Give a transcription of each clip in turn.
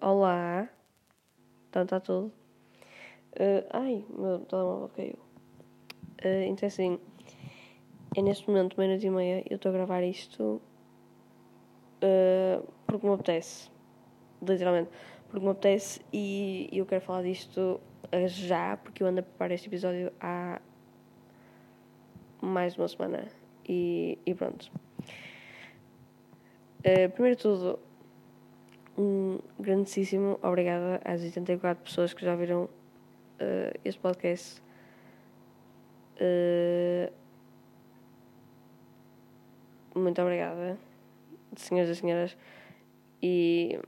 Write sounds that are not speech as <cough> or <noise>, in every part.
Olá. Então está tudo. Uh, ai, meu telemóvel caiu. Uh, então assim, é neste momento, meia-noite e meia, eu estou a gravar isto uh, porque me apetece. Literalmente. Porque me apetece e eu quero falar disto já, porque eu ando a preparar este episódio há mais de uma semana. E, e pronto. primeiro de tudo, um grandíssimo obrigada às 84 pessoas que já viram uh, este podcast. Uh, muito obrigada, senhoras e senhoras. E,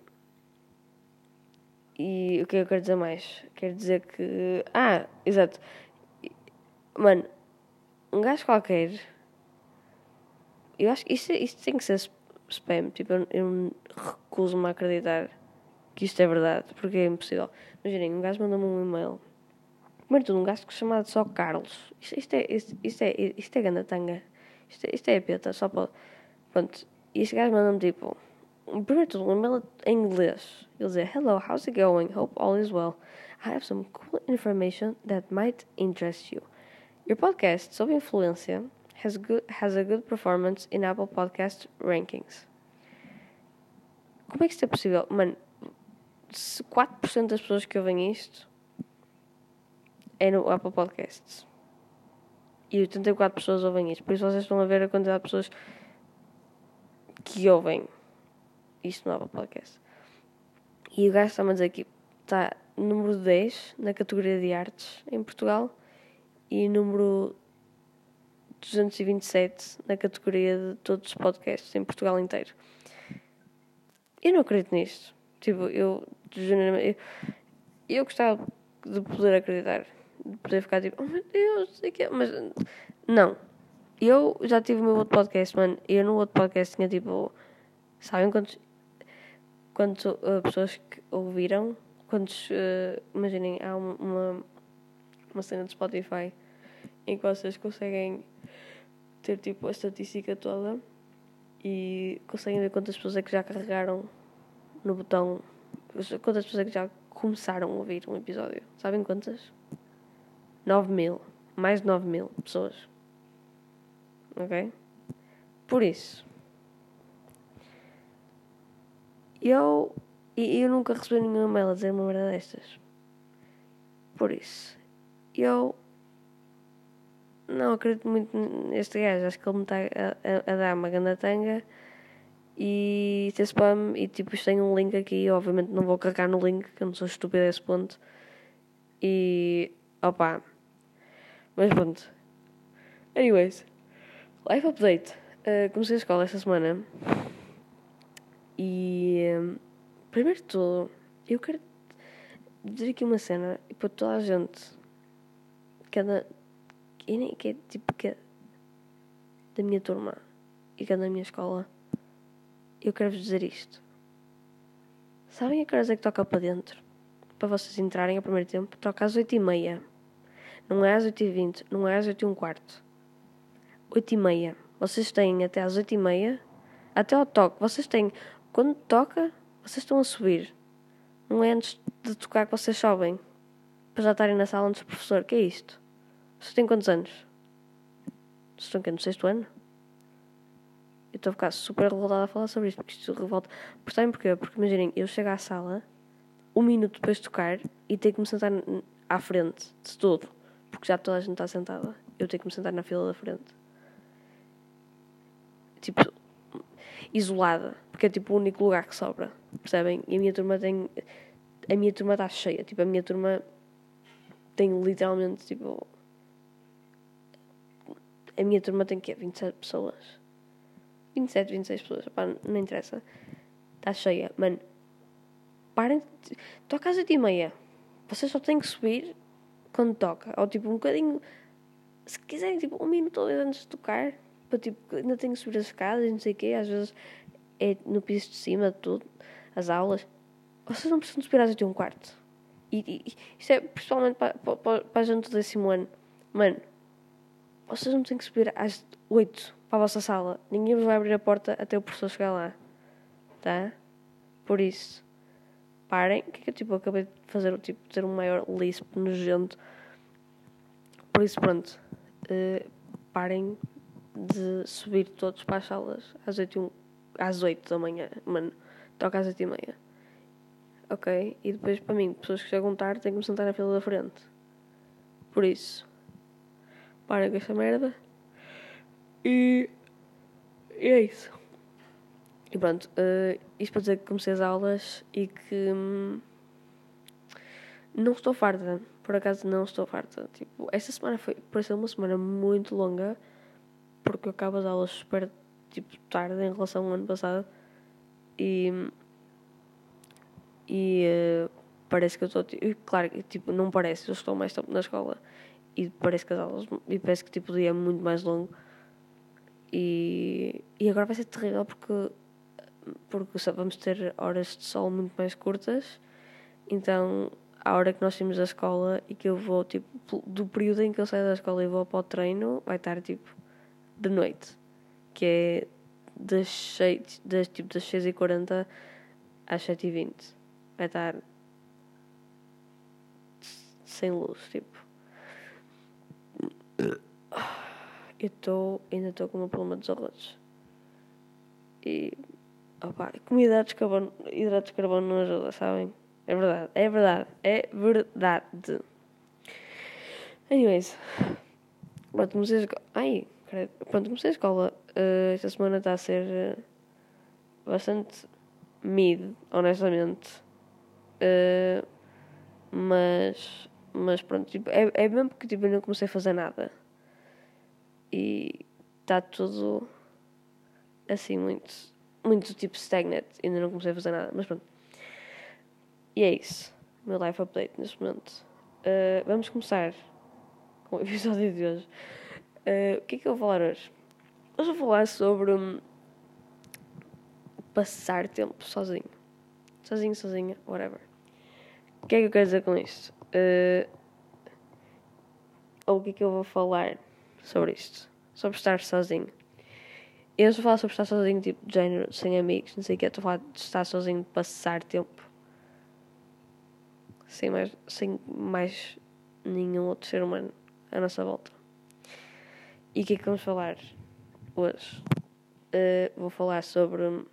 e o que eu quero dizer mais? Quero dizer que. Ah, exato. Mano, um gajo qualquer. Eu acho que isto, isto tem que ser spam. Tipo, eu, eu recuso-me a acreditar que isto é verdade, porque é impossível. Imaginem, um gajo manda-me um e-mail. Primeiro tudo, um gajo chamado só Carlos. Isto, isto é, isto, isto é, isto é gandatanga. Isto, é, isto é peta, só para. Pronto. E este gajo manda-me tipo. Primeiro tudo, um e-mail em inglês. Ele diz: Hello, how's it going? Hope all is well. I have some cool information that might interest you. Your podcast, sob influência, has, good, has a good performance in Apple Podcast rankings. Como é que isto é possível? Mano, se 4% das pessoas que ouvem isto é no Apple Podcasts. E 84 pessoas ouvem isto. Por isso vocês estão a ver a quantidade de pessoas que ouvem isto no Apple Podcast. E o gajo está-me a dizer que está número 10 na categoria de artes em Portugal e número 227 na categoria de todos os podcasts em Portugal inteiro. Eu não acredito nisto. Tipo, eu, eu, eu gostava de poder acreditar, de poder ficar tipo, oh meu Deus, sei que é, mas não. Eu já tive o meu outro podcast, mano. Eu no outro podcast tinha tipo, sabem quantos, quantas uh, pessoas que ouviram? Quantos, uh, imaginem, há uma, uma cena de Spotify em que vocês conseguem ter tipo a estatística toda e conseguem ver quantas pessoas é que já carregaram no botão, quantas pessoas é que já começaram a ouvir um episódio. Sabem quantas? 9 mil. Mais de 9 mil pessoas. Ok? Por isso. Eu. E eu nunca recebi nenhuma mail a dizer uma merda destas. Por isso. Eu não acredito muito neste gajo. Acho que ele me está a, a, a dar uma grande tanga e ter spam. E tipo, isto tem um link aqui. Obviamente não vou carregar no link, que eu não sou estúpido a esse ponto. E. opa. Mas pronto. Anyways, life update. Uh, comecei a escola esta semana. E. Um, primeiro de tudo, eu quero dizer aqui uma cena e para toda a gente. Que, nem, que é tipo que é da minha turma e que é da minha escola, eu quero-vos dizer isto. Sabem a que horas é que toca para dentro? Para vocês entrarem ao primeiro tempo? Toca às 8h30. Não é às 8h20, não é às 8 h quarto. 8h30. Vocês têm até às 8h30, até ao toque. Vocês têm, quando toca, vocês estão a subir. Não é antes de tocar que vocês sobem. Para já estarem na sala antes do professor. que é isto? Você tem quantos anos? Vocês estão no sexto ano? Eu estou a ficar super revoltada a falar sobre isto, porque isto revolta. Por sabem porquê? Porque imaginem, eu chego à sala, um minuto depois de tocar, e tenho que me sentar à frente de todo. Porque já toda a gente está sentada. Eu tenho que me sentar na fila da frente. Tipo, isolada. Porque é tipo o único lugar que sobra. Percebem? E a minha turma tem. A minha turma está cheia. Tipo, a minha turma tem literalmente, tipo a minha turma tem que 27 pessoas. 27, 26 pessoas. Pá, não interessa. Está cheia. Mano, parem. Toca às 8 e meia. Vocês só têm que subir quando toca. Ou tipo um bocadinho. Se quiserem, tipo um minuto ou dois antes de tocar. Para tipo, ainda tenho que subir as escadas não sei o quê. Às vezes é no piso de cima de tudo. As aulas. Vocês não precisam subir às 8 e um quarto. E, e, isto é principalmente para, para, para a gente do décimo ano. Mano, vocês não têm que subir às 8 para a vossa sala. Ninguém vos vai abrir a porta até o professor chegar lá. Tá? Por isso, parem, que é que eu tipo, acabei de fazer, tipo, ter um maior lisp nojento. Por isso, pronto, uh, parem de subir todos para as salas às 8, às 8 da manhã, mano, toca às 8 e meia. Ok? E depois, para mim, pessoas que chegam tarde têm que me sentar na fila da frente. Por isso, parem com esta merda. E, e é isso. E pronto, uh, isto para dizer que comecei as aulas e que hum, não estou farta. Por acaso não estou farta. Tipo, esta semana foi, pareceu uma semana muito longa porque eu acabo as aulas super tipo, tarde em relação ao ano passado e, e uh, parece que eu estou claro tipo não parece eu estou mais tempo na escola e parece que as aulas e parece que tipo o dia é muito mais longo e, e agora vai ser terrível porque porque vamos ter horas de sol muito mais curtas então a hora que nós saímos da escola e que eu vou tipo do período em que eu saio da escola e vou para o treino vai estar tipo de noite, que é das 6, das, tipo, das 6h40 às 7h20. Vai estar sem luz, tipo. Eu estou, ainda estou com um problema dos arrotos. E, opa, como hidratos de carbono, de carbono não ajuda, sabem? É verdade, é verdade, é verdade. Anyways, pronto, comecei a... Ai, Pronto, comecei a escola. Uh, esta semana está a ser uh, bastante mid, honestamente. Uh, mas, mas pronto, tipo, é, é mesmo porque tipo, eu não comecei a fazer nada. E está tudo assim muito, muito tipo stagnant. Ainda não comecei a fazer nada, mas pronto. E é isso. Meu life update neste momento. vamos começar com o episódio de hoje. Uh, o que é que eu vou falar hoje? Hoje vou falar sobre um, passar tempo sozinho. Sozinho, sozinha, whatever. O que é que eu quero dizer com isto? Uh, ou o que é que eu vou falar sobre isto? Sobre estar sozinho. Eu estou a falar sobre estar sozinho, tipo, de género, sem amigos, não sei o que. Estou a falar de estar sozinho, de passar tempo. Sem mais, sem mais nenhum outro ser humano à nossa volta. E o que é que vamos falar hoje? Uh, vou falar sobre.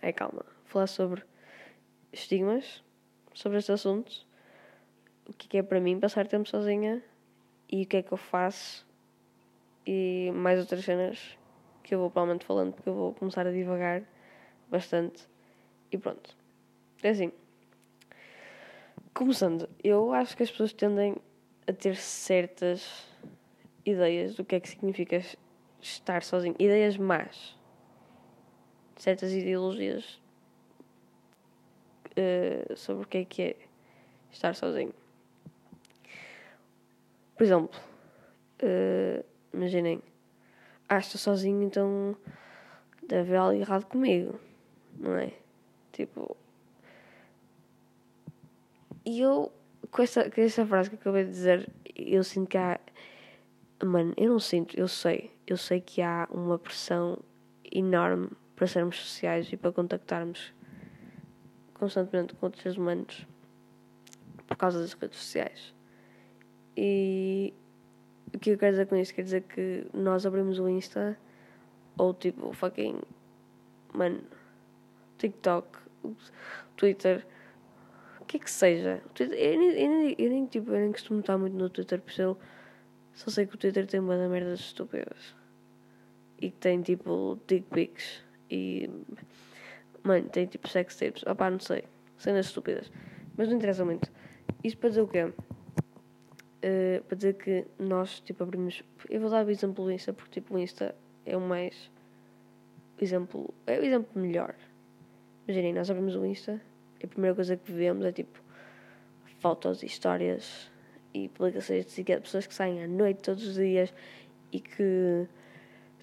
Ai, calma. Vou falar sobre estigmas, sobre este assunto, o que é, que é para mim passar tempo sozinha e o que é que eu faço e mais outras cenas que eu vou provavelmente falando porque eu vou começar a divagar bastante. E pronto. É assim. Começando, eu acho que as pessoas tendem a ter certas ideias do que é que significa estar sozinho. Ideias más. Certas ideologias uh, sobre o que é que é estar sozinho. Por exemplo, uh, imaginem, ah, estou sozinho, então deve haver algo errado comigo, não é? Tipo. E eu, com essa, com essa frase que acabei de dizer, eu sinto que há Mano, eu não sinto, eu sei. Eu sei que há uma pressão enorme para sermos sociais e para contactarmos constantemente com outros seres humanos por causa das redes sociais. E o que eu quero dizer com isto? Quer dizer que nós abrimos o Insta ou tipo fucking. Mano, TikTok, Twitter, o que é que seja. Twitter, eu, nem, eu, nem, eu, tipo, eu nem costumo estar muito no Twitter, por isso só sei que o Twitter tem uma da merdas estúpidas. E que tem tipo dick pics. E. Mano, tem tipo sex tapes. Opá, não sei. Cenas estúpidas. Mas não interessa muito. Isto para dizer o quê? Uh, para dizer que nós tipo abrimos. Eu vou dar o exemplo do Insta porque tipo o Insta é o mais. exemplo. É o exemplo melhor. Imaginem, nós abrimos o Insta e a primeira coisa que vemos é tipo fotos e histórias e publicações de pessoas que saem à noite todos os dias e que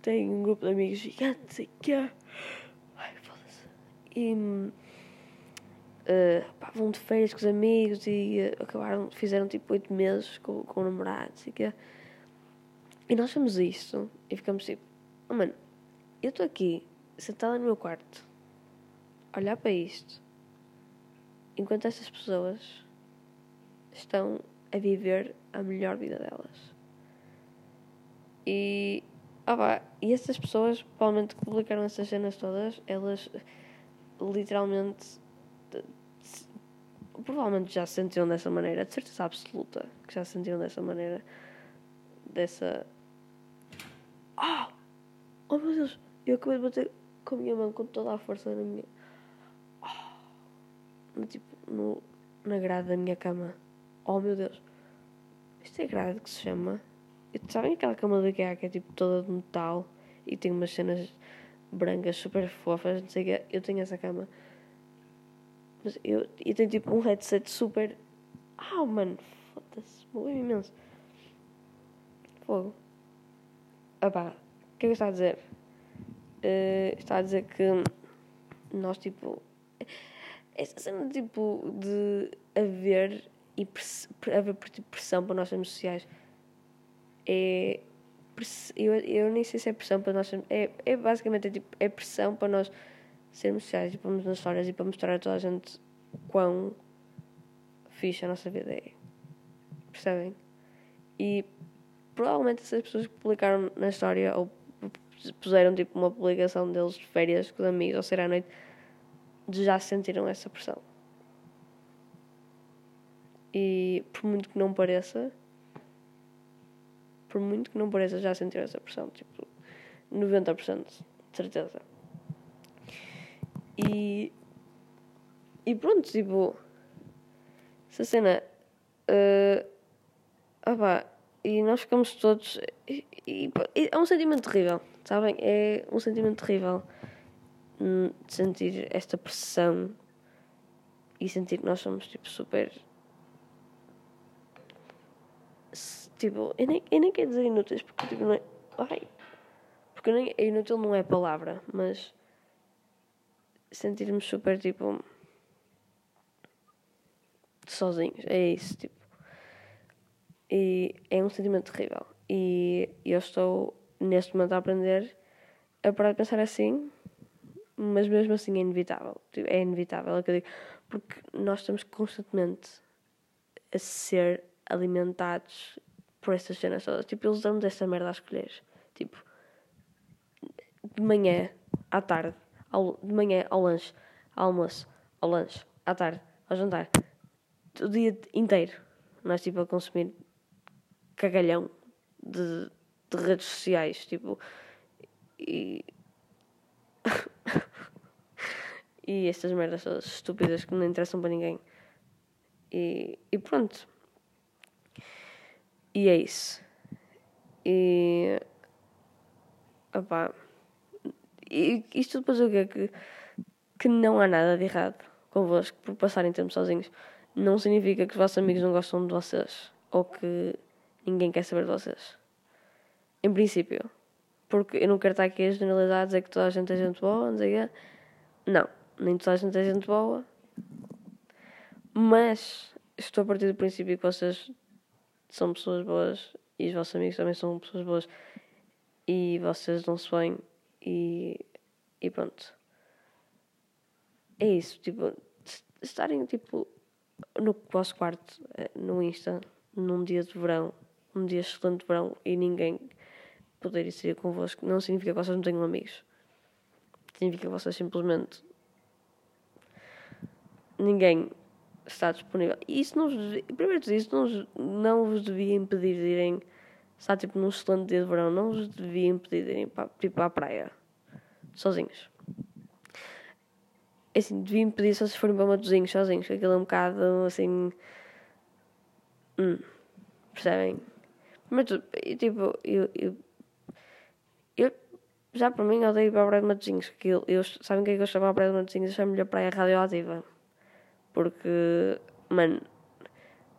têm um grupo de amigos gigantes e que ai foda-se e uh, vão de férias com os amigos e uh, acabaram, fizeram tipo oito meses com, com o namorado e que e nós vemos isto e ficamos tipo oh, mano, eu estou aqui sentada no meu quarto a olhar para isto enquanto essas pessoas estão a viver a melhor vida delas. E, ah pá, e essas pessoas, provavelmente, que publicaram essas cenas todas, elas literalmente provavelmente já se sentiram dessa maneira, de certeza absoluta que já se sentiram dessa maneira, dessa. Oh! Oh meu Deus! Eu acabei de bater com a minha mão com toda a força na minha. Oh! No, tipo, no, na grade da minha cama. Oh meu Deus! Isto é grade que se chama. Sabem aquela cama da IKEA que é tipo toda de metal e tem umas cenas brancas super fofas, não sei o que. Eu tenho essa cama. Mas eu, eu tenho tipo um headset super. Ah, mano, foda-se, morreu imenso. Fogo. Ah pá, o que é que estava a dizer? Uh, estava a dizer que nós, tipo. Essa cena, tipo, de haver e haver tipo, pressão para nós sermos sociais é. Eu, eu nem sei se é pressão para nós sermos. É, é basicamente é, tipo, é pressão para nós sermos sociais e pomos nas histórias e para mostrar a toda a gente quão fixe a nossa vida é. Percebem? E provavelmente essas pessoas que publicaram na história ou puseram tipo uma publicação deles de férias com os amigos ou ser à noite já sentiram essa pressão. E por muito que não pareça, por muito que não pareça, já sentiram essa pressão. Tipo, 90% de certeza. E. E pronto, tipo. Essa cena. Uh, ah pá, e nós ficamos todos. E, e, e, é um sentimento terrível, sabem? É um sentimento terrível hum, de sentir esta pressão e sentir que nós somos tipo super. Tipo, eu nem, eu nem quero dizer inúteis porque tipo, não é. Ai, porque nem, inútil não é palavra, mas sentirmos super tipo sozinhos, é isso, tipo. E é um sentimento terrível. E eu estou neste momento a aprender a parar de pensar assim, mas mesmo assim é inevitável. Tipo, é inevitável, é que eu digo, porque nós estamos constantemente a ser alimentados por estas cenas todas. Tipo, eles dão-nos esta merda a escolher. Tipo, de manhã à tarde ao, de manhã ao lanche, ao almoço, ao lanche, à tarde, ao jantar, o dia inteiro. Nós, tipo, a consumir cagalhão de, de redes sociais, tipo, e. <laughs> e estas merdas todas estúpidas que não interessam para ninguém. E, e pronto. E é isso. E. Opá. Isto depois o quê? Que, que não há nada de errado convosco por passarem tempo sozinhos. Não significa que os vossos amigos não gostam de vocês ou que ninguém quer saber de vocês. Em princípio. Porque eu não quero estar aqui a generalizar, dizer que toda a gente é gente boa, não sei quê. Não, nem toda a gente é gente boa. Mas estou a partir do princípio que vocês são pessoas boas e os vossos amigos também são pessoas boas e vocês não se veem e, e pronto. É isso, tipo, estarem tipo no vosso quarto, eh, no Insta, num dia de verão, um dia excelente de verão e ninguém poder ir convosco, não significa que vocês não tenham amigos. Significa que vocês simplesmente ninguém está disponível. E isso não vos, primeiro de isso não, não vos devia impedir de irem está tipo num excelente dia de verão, não vos devia impedir de irem para, tipo, à praia, sozinhos. É assim, devia impedir se vocês forem para Matozinhos sozinhos, aquilo é um bocado assim. Hum, percebem? Mas tipo, eu, eu, eu já para mim odeio ir para a Praia de Matozinhos. Eu, eu, sabem o que é que eu chamo a Praia de Matozinhos? Eu chamo-lhe a Praia Radioativa. Porque, mano,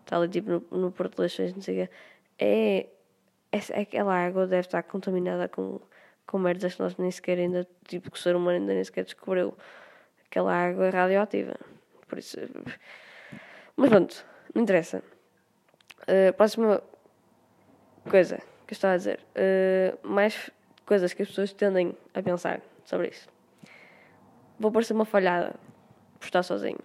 está ali tipo no, no Porto de Leixões, não sei o quê. É aquela água deve estar contaminada com, com merdas que nós nem sequer ainda, tipo, que o ser humano ainda nem sequer descobriu. Aquela água é radioativa. Por isso. Mas pronto, não interessa. Uh, próxima coisa que eu estava a dizer. Uh, mais coisas que as pessoas tendem a pensar sobre isso. Vou parecer uma falhada por estar sozinho.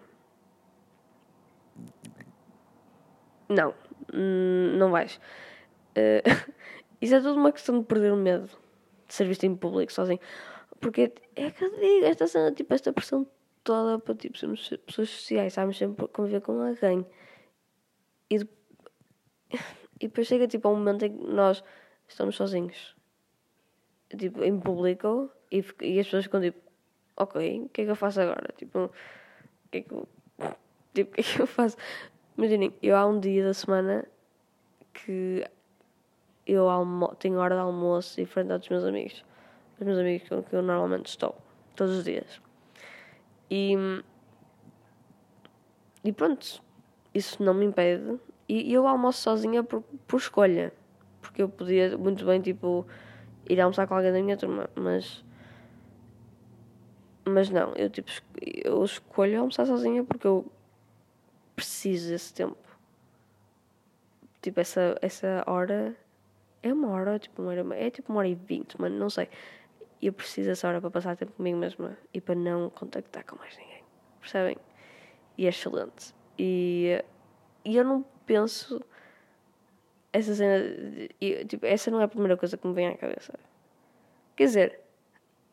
Não, hum, não vais. Uh, <laughs> isso é tudo uma questão de perder o medo de ser visto em público sozinho. Porque é que eu digo, esta cena, tipo, esta pressão toda para tipo, sermos pessoas sociais, sabemos sempre conviver com alguém. E, <laughs> e depois chega tipo a um momento em que nós estamos sozinhos. Tipo, em público e, e as pessoas ficam tipo, ok, o que é que eu faço agora? Tipo, o que é que eu, <laughs> tipo, que é que eu faço? Imaginem, eu há um dia da semana que eu almo tenho hora de almoço em frente aos meus amigos. Os meus amigos com que eu normalmente estou, todos os dias. E, e pronto, isso não me impede. E eu almoço sozinha por, por escolha. Porque eu podia muito bem, tipo, ir almoçar com alguém da minha turma, mas. Mas não, eu tipo, eu escolho almoçar sozinha porque eu preciso desse tempo. Tipo, essa, essa hora é uma hora, tipo, uma hora, é tipo uma hora e vinte, mano, não sei eu preciso dessa hora para passar tempo comigo mesma e para não contactar com mais ninguém. Percebem? E é excelente. E, e eu não penso. Essa cena. De, tipo, essa não é a primeira coisa que me vem à cabeça. Quer dizer,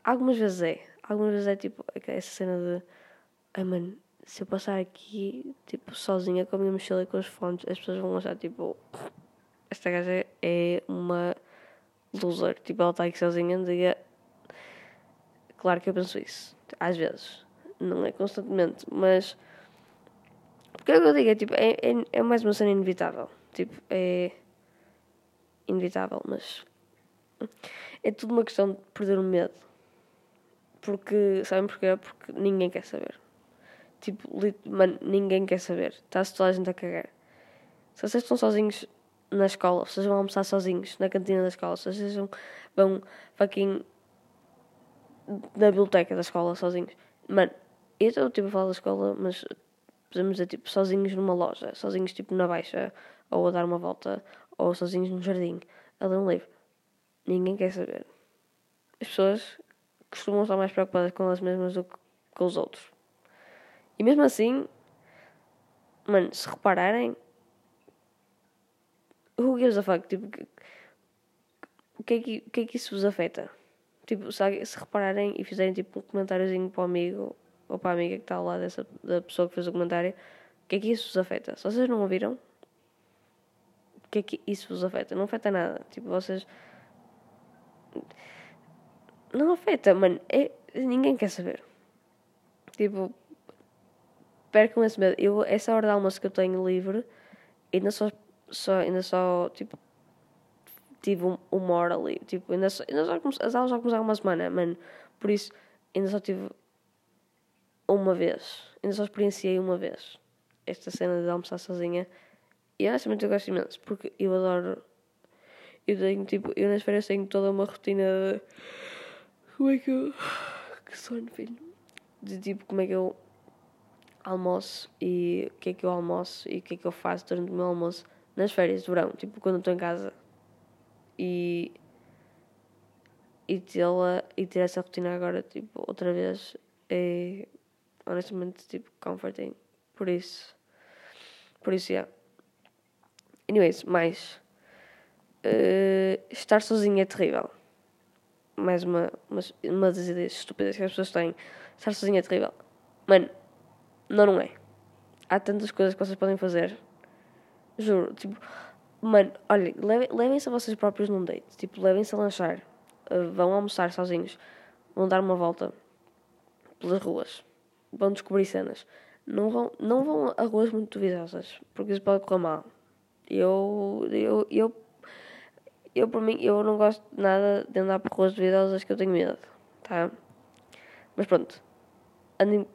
algumas vezes é. Algumas vezes é tipo essa cena de. Ai mano, se eu passar aqui, tipo, sozinha com a minha mochila e com os fones, as pessoas vão achar tipo. Esta gaja é uma loser. Tipo, ela está aqui sozinha, diga Claro que eu penso isso. Às vezes. Não é constantemente. Mas. Porque é o que eu digo, é tipo, é, é, é mais uma cena inevitável. Tipo, é. Inevitável, mas. É tudo uma questão de perder o medo. Porque. Sabem porquê? Porque ninguém quer saber. Tipo, mano, ninguém quer saber. Está-se toda a gente a cagar. Se vocês estão sozinhos na escola, vocês vão almoçar sozinhos na cantina da escola, vocês vão, vão fucking na biblioteca da escola sozinhos. Mano, eu estou tipo a falar da escola, mas podemos dizer tipo sozinhos numa loja, sozinhos tipo na baixa, ou a dar uma volta, ou sozinhos no jardim, a ler um livro. Ninguém quer saber. As pessoas costumam estar mais preocupadas com elas mesmas do que com os outros. E mesmo assim, mano, se repararem, who gives a fuck? Tipo, o que, é que, que é que isso vos afeta? Tipo, se, se repararem e fizerem tipo um comentáriozinho para o amigo ou para a amiga que está ao lado dessa, da pessoa que fez o comentário, o que é que isso vos afeta? Se vocês não ouviram, o que é que isso vos afeta? Não afeta nada. Tipo, vocês. Não afeta, mano. É... Ninguém quer saber. Tipo, percam esse medo. Eu, essa hora de almoço que eu tenho livre, ainda só, só, ainda só tipo, tive uma hora ali. Tipo, ainda só, ainda só as aulas já começaram uma semana, mano. Por isso, ainda só tive uma vez. Ainda só experienciei uma vez esta cena de almoçar sozinha. E honestamente eu gosto imenso, porque eu adoro. Eu tenho, tipo, eu nas férias tenho toda uma rotina de. Como é que eu. Que sono, filho. De tipo, como é que eu almoço e o que é que eu almoço e o que é que eu faço durante o meu almoço nas férias de verão. Tipo, quando estou em casa. E e tê-la e ter essa rotina agora tipo outra vez é honestamente tipo comforting. Por isso por isso yeah. anyways mais. Uh, estar sozinho é terrível. Mais uma, uma, uma das ideias estúpidas que as pessoas têm. Estar sozinho é terrível. Mano não não é. Há tantas coisas que vocês podem fazer juro tipo Mano, olha, levem-se a vocês próprios num date. Tipo, levem-se a lanchar. Uh, vão almoçar sozinhos. Vão dar uma volta pelas ruas. Vão descobrir cenas. Não vão, não vão a ruas muito duvidosas, porque isso pode correr mal. Eu, eu, eu, eu, por mim, eu não gosto nada de andar por ruas duvidosas que eu tenho medo, tá? Mas pronto, andem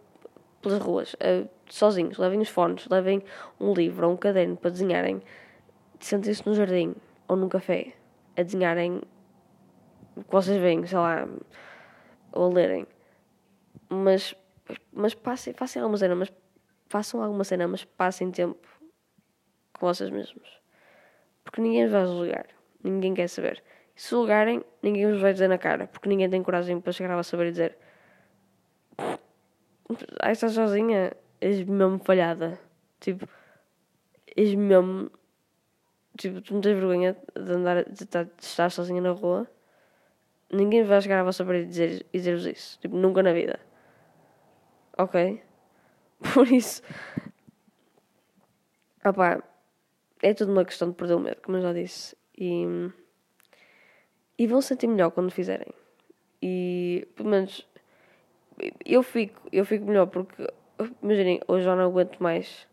pelas ruas, uh, sozinhos, levem os fones, levem um livro ou um caderno para desenharem sentem-se no jardim ou num café a desenharem o que vocês veem, sei lá, ou a lerem. Mas, mas passem, façam alguma cena, mas façam alguma cena, mas passem tempo com vocês mesmos. Porque ninguém vai julgar. Ninguém quer saber. E se julgarem, ninguém vos vai dizer na cara. Porque ninguém tem coragem para chegar a saber e dizer ah, estás sozinha, és mesmo falhada. Tipo, és mesmo. Tipo, tu não tens vergonha de andar, de estar, de estar sozinha na rua. Ninguém vai chegar à vossa parede e dizer- dizer-vos isso. Tipo, nunca na vida. Ok? <laughs> Por isso. Opá, é tudo uma questão de perder o medo, como eu já disse. E. E vão sentir melhor quando fizerem. E, pelo menos, eu fico, eu fico melhor porque, imaginem, hoje já não aguento mais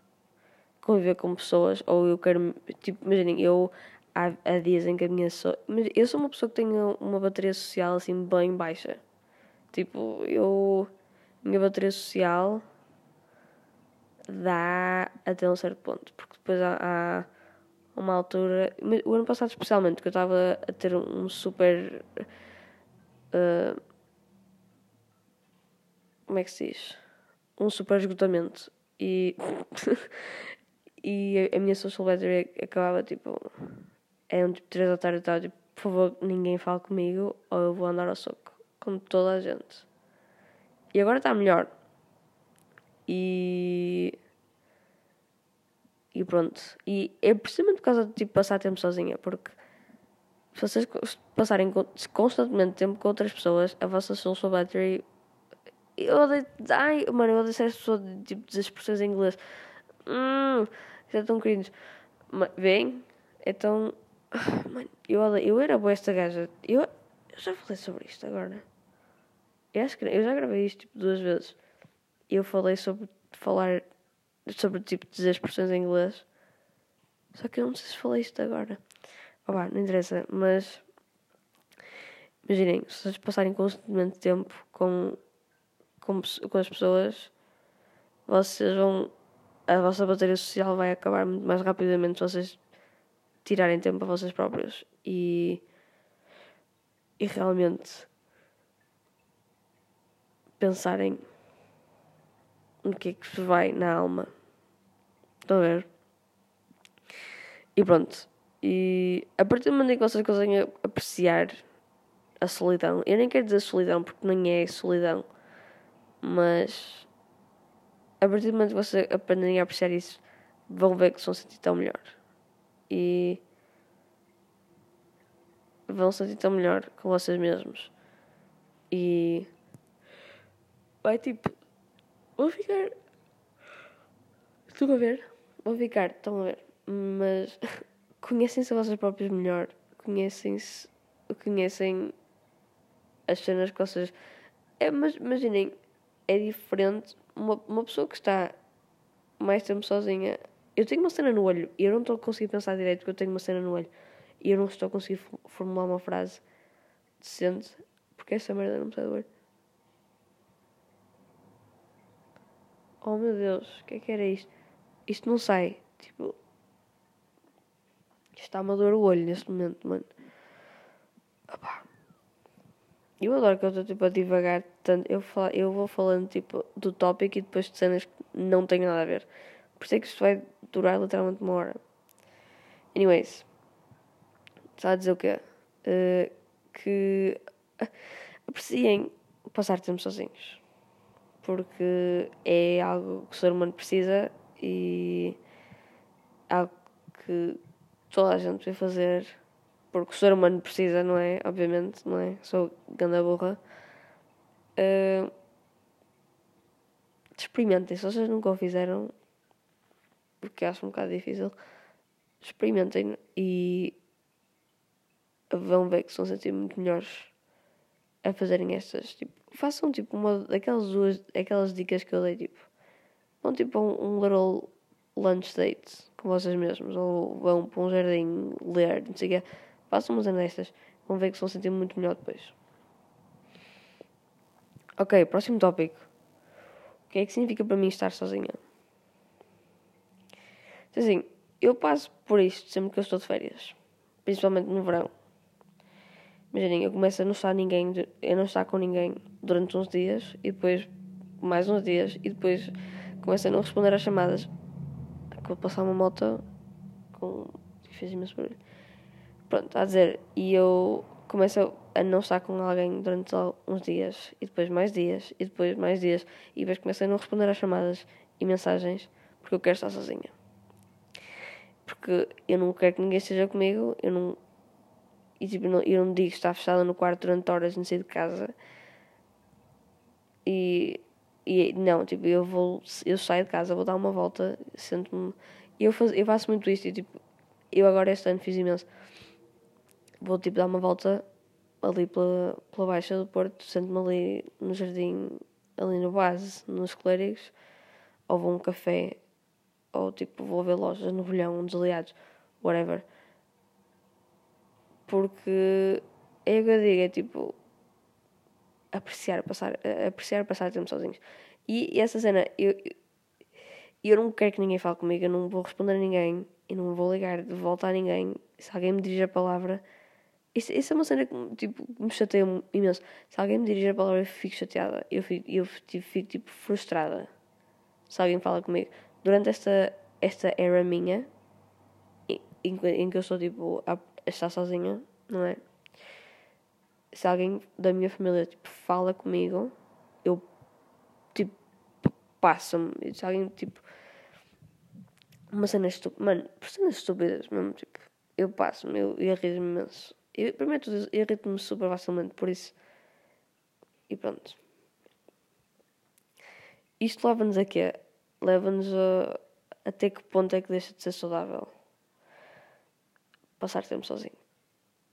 conviver com pessoas, ou eu quero, tipo, imaginem, eu há, há dias em que a minha. So, eu sou uma pessoa que tem uma bateria social assim bem baixa. Tipo, eu. Minha bateria social dá até um certo ponto, porque depois há, há uma altura, o ano passado especialmente, que eu estava a ter um super. Uh, como é que se diz? Um super esgotamento. E, <laughs> e a, a minha social battery acabava tipo. Eram tipo 3 da tarde e estava tipo, por favor, ninguém fale comigo ou eu vou andar ao soco. Com toda a gente. E agora está melhor. E. E pronto. E é precisamente por causa de tipo, passar tempo sozinha, porque se vocês passarem constantemente tempo com outras pessoas, a vossa social battery. Eu odeio. Ai, mano, eu odeio ser pessoa de tipo, dizer expressões em inglês. Hum, isso é tão cringe. Vem? Então. <sighs> Mano, eu odeio. Eu era boa esta gaja. Eu, eu já falei sobre isto agora. Eu acho que eu já gravei isto tipo, duas vezes. Eu falei sobre falar sobre tipo dizer expressões em inglês. Só que eu não sei se falei isto agora. Oh, bah, não interessa, mas imaginem, se vocês passarem constantemente tempo com, com, com as pessoas, vocês vão. A vossa bateria social vai acabar muito mais rapidamente se vocês tirarem tempo a vocês próprios. E. E realmente pensarem no que é que se vai na alma. Estão a ver? E pronto. E a partir do momento em que vocês conseguem apreciar a solidão, eu nem quero dizer solidão porque nem é solidão, mas a partir do momento que vocês aprendem a apreciar isso, vão ver que se vão sentir tão melhor. E vão sentir tão melhor com vocês mesmos. E vai tipo Vou ficar. Estou a ver? Vou ficar, estão a ver? Mas <laughs> conhecem-se a vocês próprios melhor. Conhecem-se. Conhecem as cenas que vocês. É, mas imaginem, é diferente. Uma, uma pessoa que está mais tempo sozinha. Eu tenho uma cena no olho e eu não estou a conseguir pensar direito porque eu tenho uma cena no olho e eu não estou a conseguir formular uma frase decente porque essa merda não me sai do olho. Oh meu Deus, o que é que era isto? Isto não sai. Tipo. Está-me a dor o olho neste momento, mano. Opa. Eu adoro que eu estou tipo a divagar tanto. Eu, falo, eu vou falando tipo do tópico e depois de cenas que não têm nada a ver. Por isso é que isto vai durar literalmente uma hora. Anyways. Está a dizer o quê? Uh, que <laughs> apreciem passar tempo sozinhos porque é algo que o ser humano precisa e algo que toda a gente vai fazer porque o ser humano precisa, não é? Obviamente, não é? Sou ganda burra. Experimentem, se vocês nunca o fizeram, porque acho um bocado difícil, experimentem e vão ver que se vão sentir muito melhores a fazerem estas, tipo, façam tipo uma daquelas duas, aquelas dicas que eu dei, tipo, vão tipo um, um little lunch date com vocês mesmos, ou vão para um jardim ler, não sei o quê, façam umas destas, vão ver que se vão sentir muito melhor depois. Ok, próximo tópico. O que é que significa para mim estar sozinha? Então, assim, eu passo por isto sempre que eu estou de férias, principalmente no verão. Imaginem, eu começo a não estar ninguém, a não estar com ninguém durante uns dias e depois mais uns dias e depois começo a não responder às chamadas. Vou passar uma moto com. fez imenso barulho. Pronto, a dizer, e eu começo a não estar com alguém durante uns dias e depois mais dias e depois mais dias e depois começo a não responder às chamadas e mensagens porque eu quero estar sozinha. Porque eu não quero que ninguém esteja comigo, eu não. E tipo, não, eu não digo está fechada no quarto durante horas, não sair de casa. E, e não, tipo, eu vou, eu saio de casa, vou dar uma volta, sento-me. Eu, faz, eu faço muito isto e tipo, eu agora este ano fiz imenso. Vou tipo dar uma volta ali pela, pela Baixa do Porto, sento-me ali no jardim, ali no base, nos clérigos, ou vou a um café, ou tipo vou ver lojas no Bolhão, nos aliados, whatever. Porque é o que eu digo, é tipo apreciar passar, apreciar passar tempo sozinhos. E, e essa cena, eu, eu não quero que ninguém fale comigo, eu não vou responder a ninguém, e não vou ligar de volta a ninguém. Se alguém me dirigir a palavra, isso, isso é uma cena que tipo, me chateia imenso. Se alguém me dirigir a palavra, eu fico chateada. Eu fico, eu fico, fico tipo frustrada. Se alguém fala comigo. Durante esta, esta era minha, em, em que eu estou tipo a estar sozinha, não é? Se alguém da minha família tipo, fala comigo, eu tipo passo-me. Se alguém tipo. Uma cena estúpida. Mano, por cenas estúpidas mesmo, tipo, eu passo-me, eu, eu irrito-me imenso. Eu, primeiro tudo, irrito-me super facilmente, por isso. E pronto. Isto leva-nos a quê? Leva-nos a. Até que ponto é que deixa de ser saudável? Passar tempo sozinho.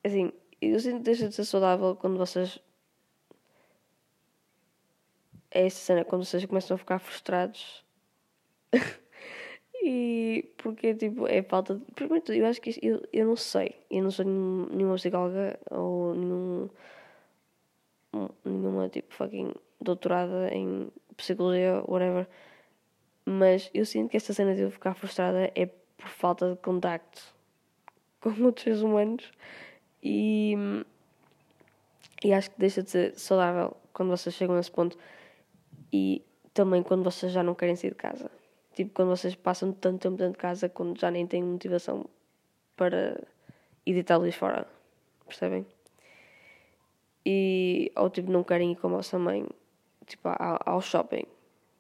Assim, eu sinto que deixa de ser saudável quando vocês. É essa cena, quando vocês começam a ficar frustrados. <laughs> E porque, tipo, é falta de. Primeiro eu acho que isto, eu, eu não sei. Eu não sou nenhum, nenhuma psicóloga ou nenhum. nenhuma, tipo, fucking doutorada em psicologia, whatever. Mas eu sinto que esta cena de eu ficar frustrada é por falta de contacto <laughs> com outros seres humanos. E. E acho que deixa de ser saudável quando vocês chegam a esse ponto. E também quando vocês já não querem sair de casa. Tipo, quando vocês passam tanto tempo dentro de casa, quando já nem têm motivação para editar lhes fora. Percebem? E, ou tipo, não querem ir com a vossa mãe, tipo, ao, shopping,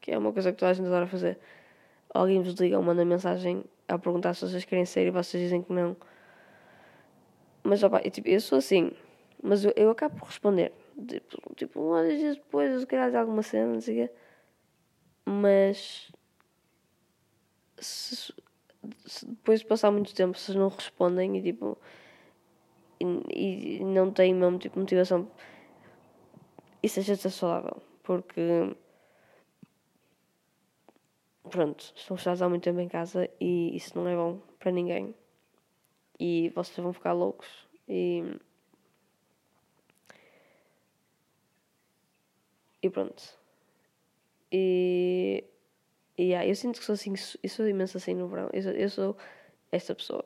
que é uma coisa que toda a gente adora fazer. Alguém vos liga ou manda mensagem a perguntar se vocês querem sair e vocês dizem que não. Mas, opa, eu, tipo, eu sou assim, mas eu, eu acabo por responder. Tipo, tipo um dias depois, eu quero dizer alguma cena, não sei o quê. Mas se, se depois de passar muito tempo vocês não respondem e tipo e, e não têm mesmo tipo motivação isso de ser saudável porque pronto, estão fechados há muito tempo em casa e isso não é bom para ninguém e vocês vão ficar loucos e e pronto. E e yeah, eu sinto que sou assim, eu sou imenso assim no verão. Eu sou, eu sou esta pessoa.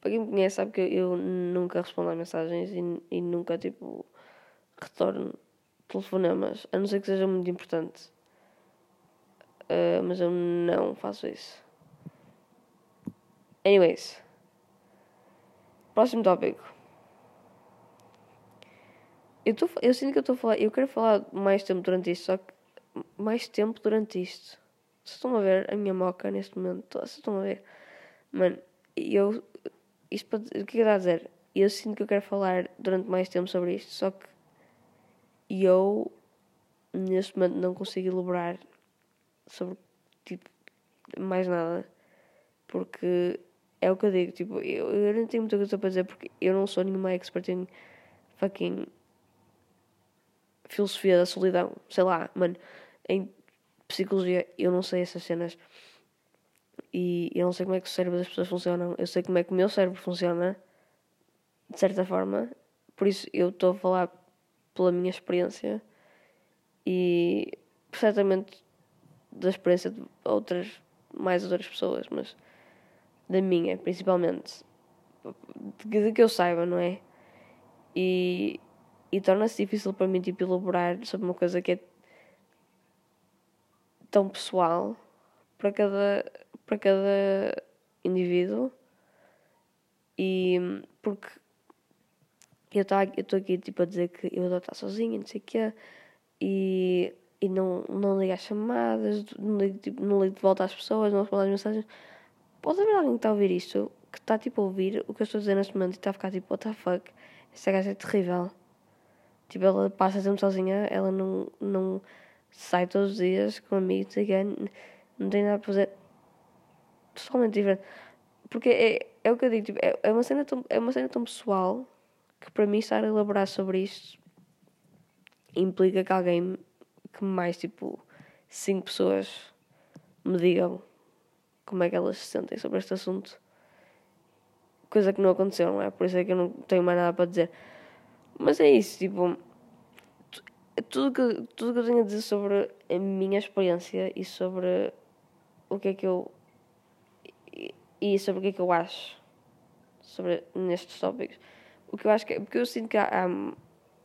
Para quem me conhece sabe que eu nunca respondo a mensagens e, e nunca tipo retorno telefonemas, a não ser que seja muito importante. Uh, mas eu não faço isso. Anyways. Próximo tópico. Eu, tô, eu sinto que eu estou a falar. Eu quero falar mais tempo durante isto, só que. Mais tempo durante isto. Vocês estão a ver a minha moca neste momento? Vocês estão a ver? Mano, eu. Isto para, o que é que a dizer? Eu sinto que eu quero falar durante mais tempo sobre isto, só que eu neste momento não consigo elaborar sobre tipo mais nada porque é o que eu digo, tipo, eu, eu não tenho muita coisa para dizer porque eu não sou nenhuma expert em fucking filosofia da solidão, sei lá, mano, em psicologia, eu não sei essas cenas. E eu não sei como é que o cérebro das pessoas funcionam. Eu sei como é que o meu cérebro funciona, de certa forma. Por isso eu estou a falar pela minha experiência e perfeitamente da experiência de outras, mais outras pessoas, mas da minha, principalmente. De, de que eu saiba, não é? E, e torna-se difícil para mim, tipo, elaborar sobre uma coisa que é tão pessoal para cada, para cada indivíduo. E porque eu estou aqui tipo a dizer que eu adoro estar sozinha, não sei o quê, e, e não, não ligo às chamadas, não ligo, tipo, não ligo de volta às pessoas, não respondo às mensagens, pode haver alguém que está a ouvir isto, que está tipo a ouvir o que eu estou a dizer neste momento e está a ficar tipo, what the fuck, esta gaja é terrível. Tipo, ela passa tempo sozinha, ela não, não sai todos os dias com amigos, again, não tem nada para fazer. Totalmente diferente. Porque é, é o que eu digo, tipo, é, é, uma cena tão, é uma cena tão pessoal que para mim estar a elaborar sobre isto implica que alguém que mais tipo cinco pessoas me digam como é que elas se sentem sobre este assunto. Coisa que não aconteceu, não é? Por isso é que eu não tenho mais nada para dizer. Mas é isso, tipo. Tudo que, tudo que eu tenho a dizer sobre a minha experiência e sobre o que é que eu. e sobre o que é que eu acho sobre nestes tópicos. O que eu acho que é. Porque eu sinto que há, há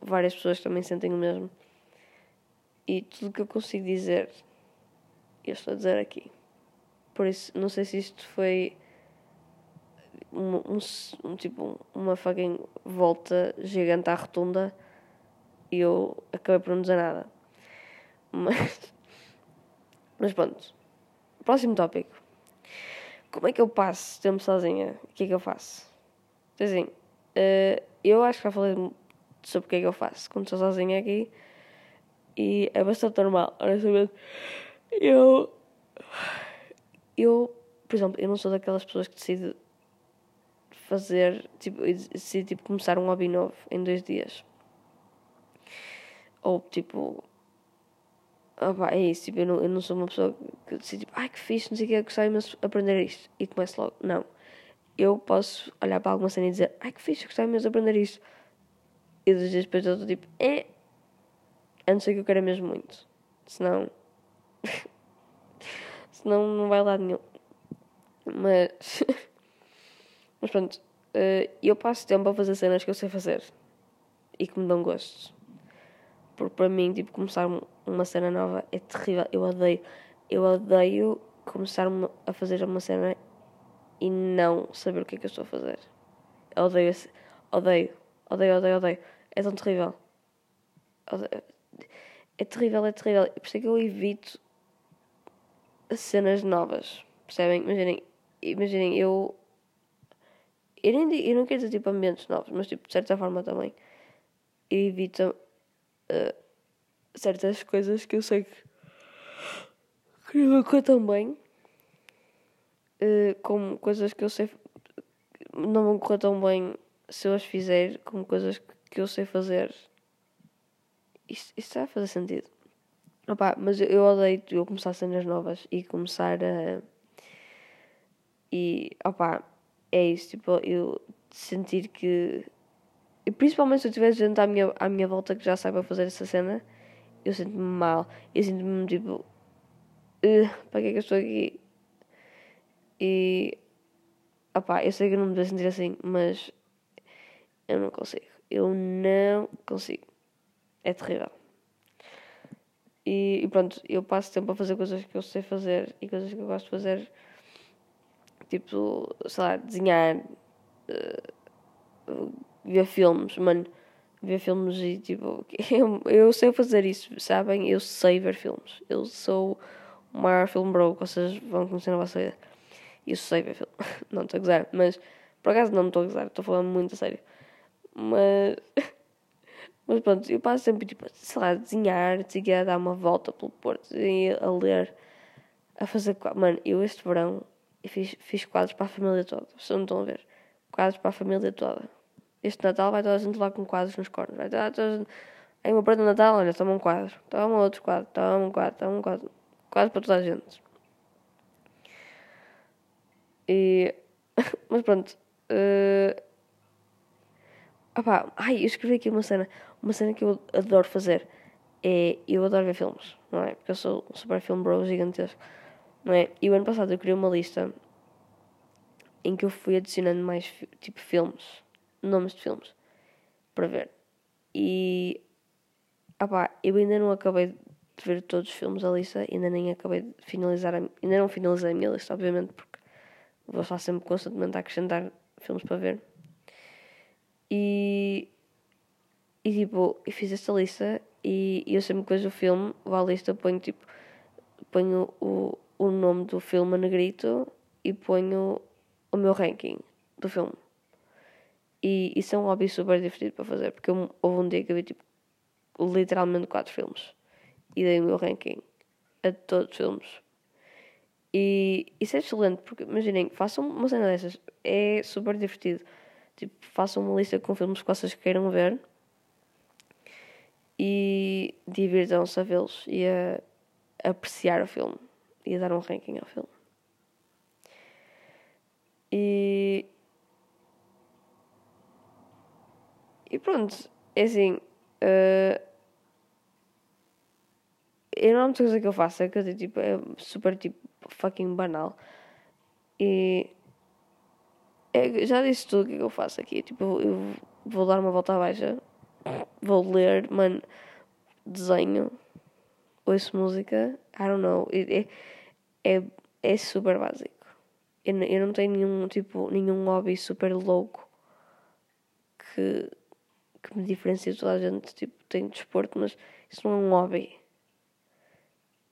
várias pessoas que também sentem o mesmo. E tudo que eu consigo dizer, eu estou a dizer aqui. Por isso, não sei se isto foi um, um, um tipo uma fucking volta gigante à rotunda e eu acabei por não dizer nada. Mas, <laughs> mas pronto. Próximo tópico. Como é que eu passo tempo sozinha? O que é que eu faço? Então, assim, uh, eu acho que já falei sobre o que é que eu faço quando estou sozinha aqui e é bastante normal, honestamente. Eu. Eu, por exemplo, eu não sou daquelas pessoas que decide fazer, tipo, decide tipo, começar um hobby novo em dois dias. Ou tipo. Opa, é isso, tipo, eu não, eu não sou uma pessoa que decide, tipo, ai que fixe, não sei o que, gostava imenso de aprender isto e começo logo. Não. Eu posso olhar para alguma cena e dizer, ai que fixe, gostava imenso de aprender isto. E dois dias depois eu estou tipo, é, a não ser que eu queira mesmo muito. Senão. <laughs> Senão não vai lá nenhum. Mas. <laughs> Mas pronto. Uh, eu passo tempo a fazer cenas que eu sei fazer. E que me dão gosto. Porque para mim, tipo, começar uma cena nova é terrível. Eu odeio. Eu odeio começar a fazer uma cena e não saber o que é que eu estou a fazer. Eu odeio. Odeio. Odeio, odeio, odeio. É tão terrível. Odeio é terrível, é terrível. Por isso é que eu evito cenas novas. Percebem? Imaginem, imaginem eu. Eu, nem, eu não quero dizer tipo ambientes novos, mas tipo, de certa forma também. Eu evito uh, certas coisas que eu sei que, que não tão bem. Uh, como coisas que eu sei não vão correr tão bem se eu as fizer, como coisas que eu sei fazer isto, isto está a fazer sentido. Opa, mas eu, eu odeio eu começar cenas novas e começar a. E, opa, é isso, tipo, eu sentir que. E principalmente se eu tiver gente à minha, à minha volta que já saiba fazer essa cena, eu sinto-me mal. Eu sinto-me tipo. Para que é que eu estou aqui? E. Opá, eu sei que eu não me devo sentir assim, mas. Eu não consigo. Eu não consigo. É terrível. E, e, pronto, eu passo tempo a fazer coisas que eu sei fazer e coisas que eu gosto de fazer. Tipo, sei lá, desenhar, uh, ver filmes, mano. Ver filmes e tipo, <laughs> eu, eu sei fazer isso, sabem? Eu sei ver filmes. Eu sou o maior film bro que vocês vão conhecer na vossa vida. Eu sei ver filmes. <laughs> Não estou a gozar, mas por acaso não estou a gozar, estou falando muito a sério. Mas. <laughs> Mas pronto, eu passo sempre, tipo, sei lá, a desenhar, a dar uma volta pelo Porto, a ler, a fazer. Mano, eu este verão fiz, fiz quadros para a família toda. Vocês não estão a ver? Quadros para a família toda. Este Natal vai toda a gente lá com quadros nos cornos. Vai toda a gente. Aí uma prenda de Natal, olha, toma um quadro. Toma outro quadro. Toma um quadro. Toma um quadro. Quadro para toda a gente. E. <laughs> Mas pronto. Uh... Opá, ai, eu escrevi aqui uma cena uma cena que eu adoro fazer é. Eu adoro ver filmes, não é? Porque eu sou um super film bro gigantesco, não é? E o ano passado eu criei uma lista em que eu fui adicionando mais tipo filmes, nomes de filmes, para ver. E. Ah pá, eu ainda não acabei de ver todos os filmes da lista, ainda nem acabei de finalizar, a, ainda não finalizei a minha lista, obviamente, porque vou estar sempre constantemente a acrescentar filmes para ver. E e tipo, eu fiz esta lista e eu sempre que vejo o filme, vou à lista, ponho tipo, ponho o, o nome do filme a negrito e ponho o meu ranking do filme. E isso é um hobby super divertido para fazer, porque eu, houve um dia que eu vi tipo, literalmente quatro filmes e dei o meu ranking a todos os filmes. E isso é excelente, porque imaginem, façam uma cena dessas, é super divertido. Tipo, façam uma lista com filmes que vocês queiram ver e divirtam-se a vê-los e a, a apreciar o filme e a dar um ranking ao filme. E. E pronto, é assim. Uh, eu não há muita coisa que eu faço, é que tipo, é super tipo fucking banal. E. É, já disse tudo o que, é que eu faço aqui. Tipo, eu vou dar uma volta à baixa, vou ler, mano, desenho, ouço música, I don't know. É, é, é super básico. Eu, eu não tenho nenhum, tipo, nenhum hobby super louco que, que me diferencia de toda a gente. Tipo, tenho desporto, mas isso não é um hobby.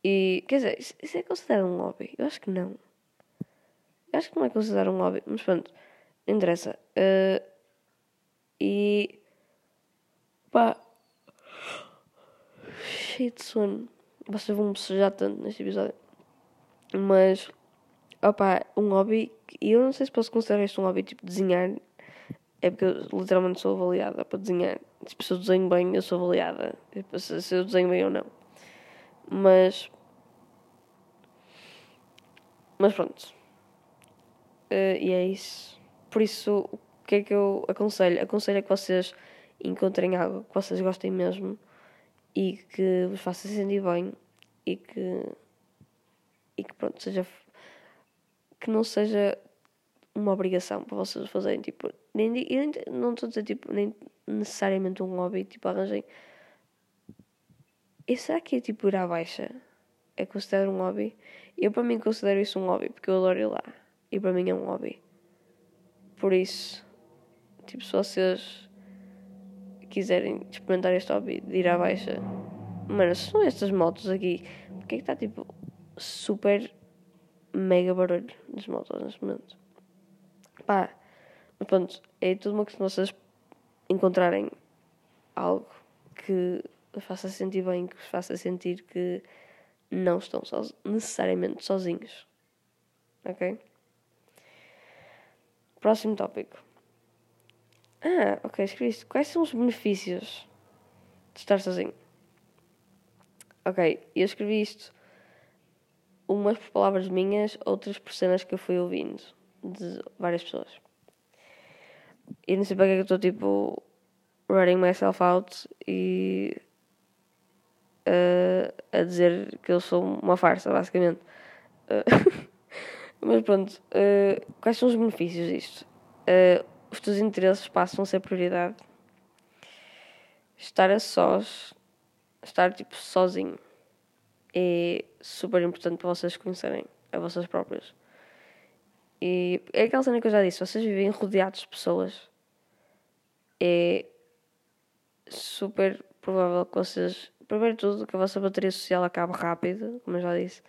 E, quer dizer, isso, isso é considerado um hobby? Eu acho que não. Eu acho que não é considerado um hobby, mas pronto, não interessa. Uh, e. pá. cheio de sono. Vocês vão bocejar tanto neste episódio. Mas opá, um hobby, e eu não sei se posso considerar isto um hobby, tipo, desenhar, é porque eu literalmente sou avaliada para desenhar. Tipo, se eu desenho bem, eu sou avaliada. Tipo, se, eu desenho bem ou não. Mas. Mas pronto. Uh, e é isso. Por isso, o que é que eu aconselho? Aconselho a que vocês encontrem algo que vocês gostem mesmo e que vos faça sentir bem e que. e que pronto, seja que não seja uma obrigação para vocês fazerem, tipo, nem, eu não estou a dizer, tipo, nem necessariamente um hobby, tipo, arranjem. E será que é tipo ir à baixa? É considerado um hobby? Eu para mim considero isso um hobby, porque eu adoro ir lá. E para mim é um hobby. Por isso, tipo, se vocês quiserem experimentar este hobby de ir à baixa, mano, são estas motos aqui, porque é que está tipo super mega barulho das motos neste momento. Pá, mas pronto, é tudo uma questão de vocês encontrarem algo que vos faça sentir bem, que vos faça sentir que não estão necessariamente sozinhos. Ok? Próximo tópico. Ah, ok, escrevi isto. Quais são os benefícios de estar sozinho? Ok, eu escrevi isto umas por palavras minhas, outras por cenas que eu fui ouvindo de várias pessoas. E não sei para que é eu estou tipo running myself out e uh, a dizer que eu sou uma farsa, basicamente. Uh, <laughs> mas pronto, uh, quais são os benefícios disto? os teus interesses passam a ser prioridade. Estar a sós, estar tipo sozinho é super importante para vocês conhecerem a vocês próprios. E é aquela cena que eu já disse, vocês vivem rodeados de pessoas. É super provável que vocês, primeiro de tudo, que a vossa bateria social acabe rápido, como eu já disse,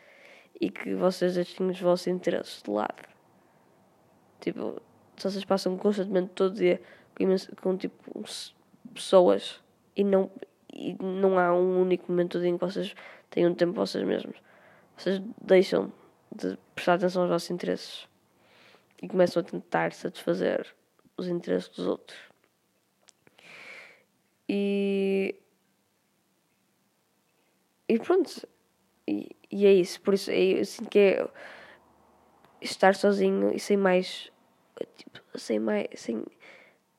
e que vocês deixem os vossos interesses de lado. Tipo, se vocês passam constantemente todo dia com, com tipo pessoas e não, e não há um único momento em que vocês tenham tempo vocês mesmos. Vocês deixam de prestar atenção aos vossos interesses e começam a tentar satisfazer os interesses dos outros. E. E pronto. E, e é isso. Por isso eu sinto que é estar sozinho e sem mais. Tipo, sem mais. sem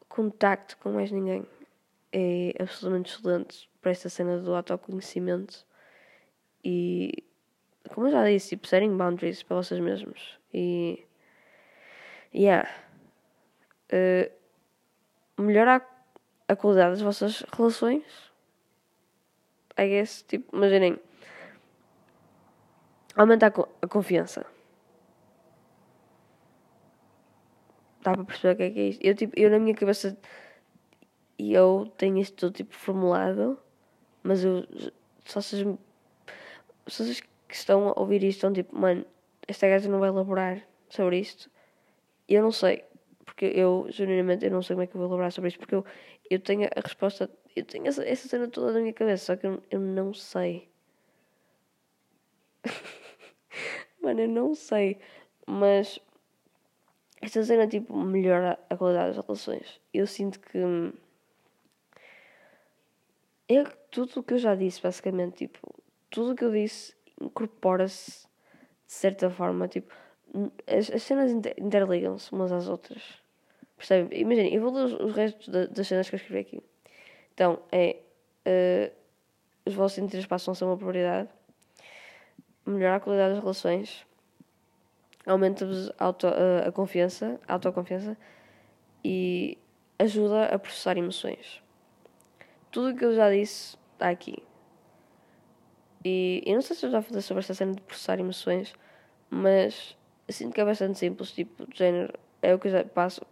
contacto com mais ninguém. É absolutamente excelente para esta cena do autoconhecimento e, como eu já disse, tipo, setting boundaries para vocês mesmos. E, yeah. Uh, melhorar a qualidade das vossas relações. I guess, tipo, imaginem. Aumentar a confiança. Dá para perceber o que é que é isto? Eu, tipo, eu na minha cabeça. Eu tenho isto tudo, tipo, formulado. Mas eu. Só vocês pessoas que estão a ouvir isto estão tipo, mano, esta gaja não vai elaborar sobre isto. Eu não sei, porque eu, genuinamente, eu não sei como é que eu vou elaborar sobre isto, porque eu, eu tenho a resposta, eu tenho essa, essa cena toda na minha cabeça, só que eu, eu não sei. <laughs> Mano, eu não sei. Mas esta cena, tipo, melhora a qualidade das relações. Eu sinto que. É tudo o que eu já disse, basicamente, tipo, tudo o que eu disse incorpora-se de certa forma, tipo, as, as cenas interligam-se umas às outras. Percebem? Imaginem, eu vou ler os, os restos da, das cenas que eu escrevi aqui. Então, é. Uh, os vossos interesses passam a ser uma prioridade. Melhorar a qualidade das relações. Aumenta-vos auto, uh, a confiança, a autoconfiança. E ajuda a processar emoções. Tudo o que eu já disse está aqui. E eu não sei se eu já falei sobre esta cena de processar emoções, mas sinto que é bastante simples, tipo, de género, é o que eu já passo.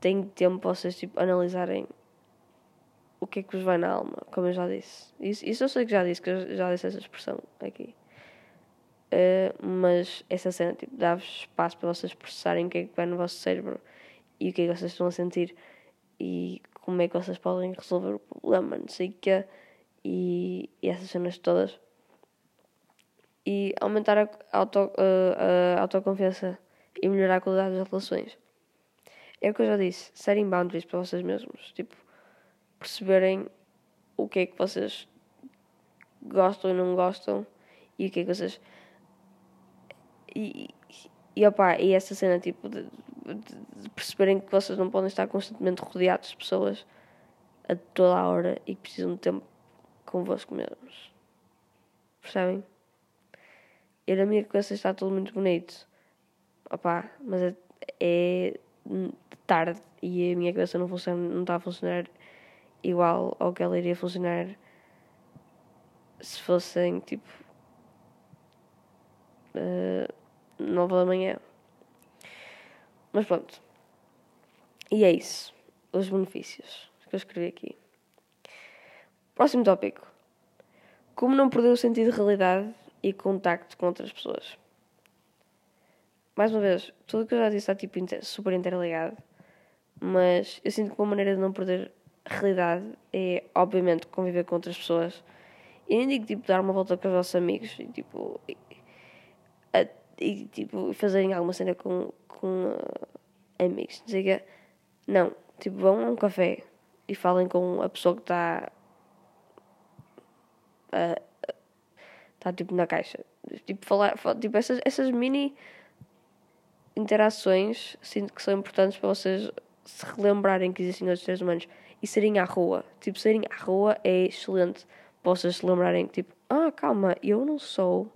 Tenho tempo para vocês, tipo, analisarem o que é que vos vai na alma, como eu já disse. Isso, isso eu sei que já disse, que eu já disse essa expressão aqui. Uh, mas essa cena, tipo, dá-vos espaço para vocês processarem o que é que vai no vosso cérebro e o que é que vocês estão a sentir e como é que vocês podem resolver o problema, não sei o que e, e essas cenas todas e aumentar a, auto, a, autoconfiança e melhorar a qualidade das relações. É o que eu já disse, serem boundaries para vocês mesmos, tipo, perceberem o que é que vocês gostam e não gostam e o que é que vocês. E, e, e essa cena, tipo, de, de, de perceberem que vocês não podem estar constantemente rodeados de pessoas a toda a hora e que precisam de tempo convosco mesmos. Percebem? E na minha cabeça está tudo muito bonito. Opá, mas é, é tarde e a minha cabeça não, funciona, não está a funcionar igual ao que ela iria funcionar se fossem tipo uh, nove da manhã. Mas pronto. E é isso. Os benefícios que eu escrevi aqui. Próximo tópico. Como não perder o sentido de realidade e contacto com outras pessoas. Mais uma vez, tudo o que eu já disse está tipo super interligado, mas eu sinto que uma maneira de não perder a realidade é, obviamente, conviver com outras pessoas. E nem digo tipo dar uma volta com os vossos amigos e tipo. E, e tipo fazerem alguma cena com, com uh, amigos. Diga, não, tipo, vão a um café e falem com a pessoa que está. Uh, está tipo na caixa. Tipo, falar, tipo essas, essas mini interações sinto que são importantes para vocês se relembrarem que existem outros seres humanos e serem à rua. Tipo, serem à rua é excelente para vocês se lembrarem que, tipo, ah, calma, eu não sou